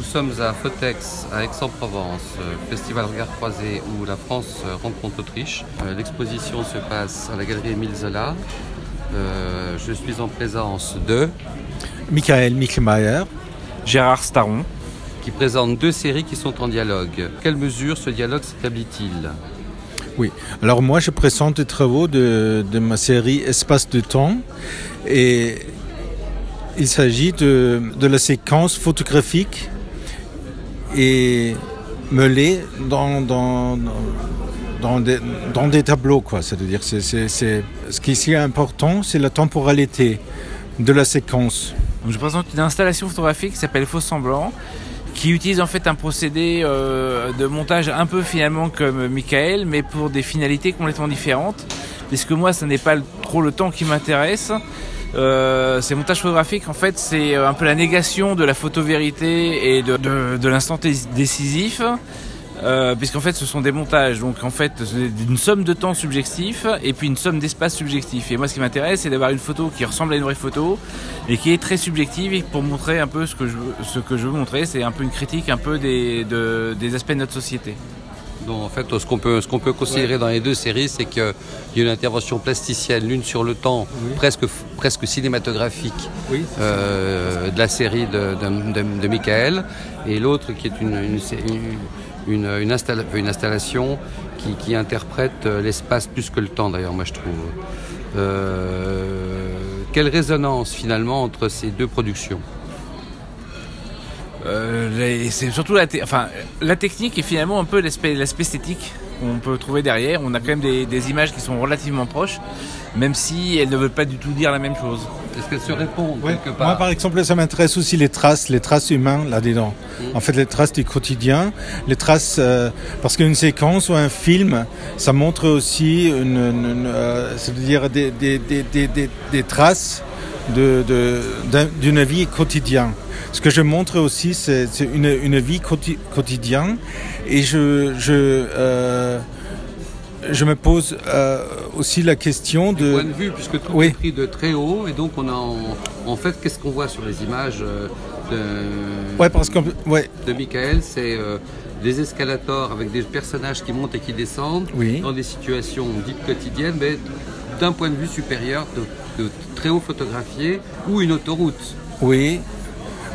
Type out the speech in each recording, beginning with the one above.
Nous sommes à Fotex, à Aix-en-Provence, euh, festival Regard Croisé où la France euh, rencontre l'Autriche. Euh, L'exposition se passe à la galerie Émile Zola. Euh, je suis en présence de Michael Michelmeier. Gérard Staron. qui présente deux séries qui sont en dialogue. Quelle mesure ce dialogue s'établit-il? Oui. Alors moi, je présente les travaux de, de ma série Espace de temps. Et il s'agit de, de la séquence photographique et mêlée dans, dans, dans, des, dans des tableaux. C'est-à-dire, c'est, ce qui est important, c'est la temporalité de la séquence. Je présente une installation photographique qui s'appelle Faux Semblant, qui utilise en fait un procédé euh, de montage un peu finalement comme Michael, mais pour des finalités complètement différentes. Puisque moi, ce n'est pas trop le temps qui m'intéresse. Euh, ces montages photographiques, en fait, c'est un peu la négation de la photo-vérité et de, de, l'instant dé- décisif. Euh, puisqu'en fait ce sont des montages, donc en fait une somme de temps subjectif et puis une somme d'espace subjectif. Et moi ce qui m'intéresse c'est d'avoir une photo qui ressemble à une vraie photo et qui est très subjective et pour montrer un peu ce que je ce que je veux montrer, c'est un peu une critique un peu des, de- des aspects de notre société. Donc, en fait, ce qu'on peut, qu'on peut considérer dans les deux séries, c'est qu'il y a une intervention plasticienne, l'une sur le temps, Oui. presque, presque cinématographique, Oui. euh, de la série de, de, de- de Michael, et l'autre qui est une, une, une, une installation qui, qui interprète euh, l'espace plus que le temps, d'ailleurs, moi je trouve. Euh, quelle résonance finalement entre ces deux productions? Euh, c'est surtout la, te- enfin, la technique et finalement un peu l'aspect esthétique qu'on peut trouver derrière. On a quand même des, des images qui sont relativement proches, même si elles ne veulent pas du tout dire la même chose. Est-ce qu'elles se répondent Ouais. quelque part Moi, par exemple, ça m'intéresse aussi les traces, les traces humaines là-dedans. En fait, les traces du quotidien, les traces, euh, parce qu'une séquence ou un film, ça montre aussi une, une- une, euh, c'est-à-dire des, des, des, des, des, des de, de, d'une vie quotidienne. Ce que je montre aussi, c'est, une, une vie quoti- quotidienne, et je, je, euh, je me pose euh, aussi la question Du de. point de vue, puisque tout Oui. est pris de très haut, et donc on a en, en fait, qu'est-ce qu'on voit sur les images euh, de, Ouais, parce qu'on, ouais, de Michael C'est euh, des escalators avec des personnages qui montent et qui descendent Oui. dans des situations dites quotidiennes, mais d'un point de vue supérieur, de, très haut photographié, ou une autoroute. Oui.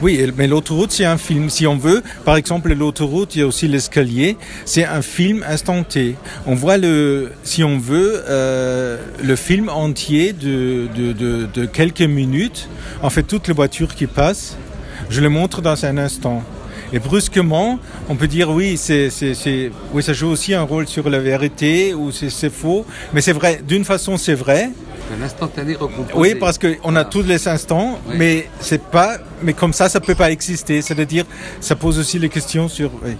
Oui, mais l'autoroute, c'est un film. Si on veut, par exemple, l'autoroute, il y a aussi l'escalier. C'est un film instanté. On voit le, si on veut, euh, le film entier de quelques minutes. En fait, toutes les voitures qui passent, je le montre dans un instant. Et brusquement, on peut dire oui, c'est, oui, ça joue aussi un rôle sur la vérité ou c'est, faux. Mais c'est vrai. D'une façon, c'est vrai. Un instantané recomposé. Oui, parce qu'on a Voilà. tous les instants, Oui. mais c'est pas, mais comme ça, ça peut pas exister. C'est-à-dire, ça pose aussi les questions sur. oui.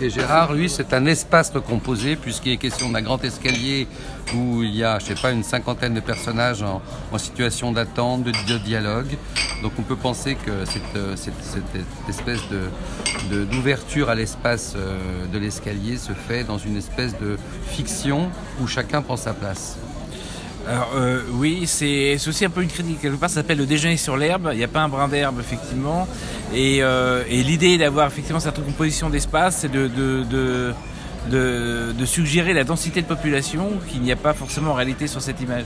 Et Gérard, lui, c'est un espace recomposé, puisqu'il est question d'un grand escalier où il y a, je sais pas, une cinquantaine de personnages en, situation d'attente, de, dialogue. Donc on peut penser que cette, euh, espèce d'ouverture à l'espace euh, de l'escalier se fait dans une espèce de fiction où chacun prend sa place. Alors euh, oui, c'est aussi un peu une critique. Quelque part, ça s'appelle le déjeuner sur l'herbe. Il n'y a pas un brin d'herbe, effectivement. Et, euh, et l'idée d'avoir effectivement cette composition d'espace, c'est de, de, de, de, de suggérer la densité de population qu'il n'y a pas forcément en réalité sur cette image.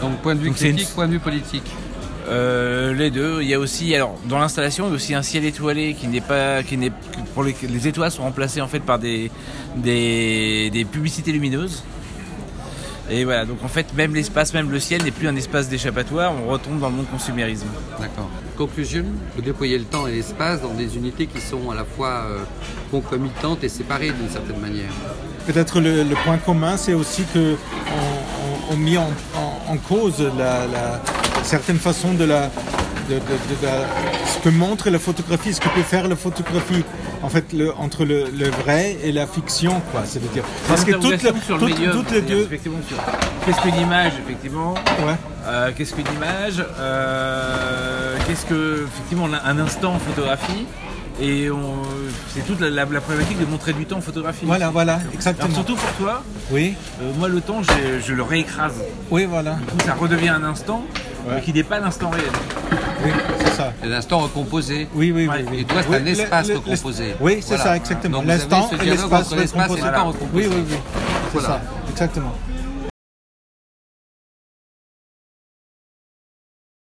Donc point de vue Donc, c'est une- critique, point de vue politique. Euh, les deux. Il y a aussi, alors dans l'installation, il y a aussi un ciel étoilé qui n'est pas, qui n'est, pour les, les étoiles sont remplacées en fait par des, des, des publicités lumineuses. Et voilà, donc en fait, même l'espace, même le ciel n'est plus un espace d'échappatoire, on retombe dans le monde consumérisme. D'accord. Conclusion, vous déployez le temps et l'espace dans des unités qui sont à la fois euh, concomitantes et séparées d'une certaine manière. Peut-être le, le point commun, c'est aussi que on, on, on mis en, en, en cause la, la certaine façon de la, de, de- de la- ce que montre la photographie, ce que peut faire la photographie. En fait, le, entre le, le vrai et la fiction, quoi. C'est-à-dire parce que sur le toutes, médium, toutes les deux, effectivement, sur qu'est-ce qu'une image, effectivement, ouais. euh, qu'est-ce qu'une image, euh, qu'est-ce que, effectivement, un instant en photographie, et c'est toute la, la- la problématique de montrer du temps en photographie. Voilà, voilà, Alors exactement. surtout pour toi, Oui, euh, moi le temps, je, je le réécrase. oui, voilà. Du coup, ça redevient un instant. Ouais. et qui n'est pas l'instant réel. Oui, c'est ça. C'est l'instant recomposé. Oui, oui, oui, oui. Et toi, c'est Oui, un espace le- le- recomposé. Oui, c'est Voilà. ça, exactement. Donc, L'instant et l'espace l'espace et recomposé. le temps recomposé. Oui, oui, oui. C'est Voilà. ça, exactement.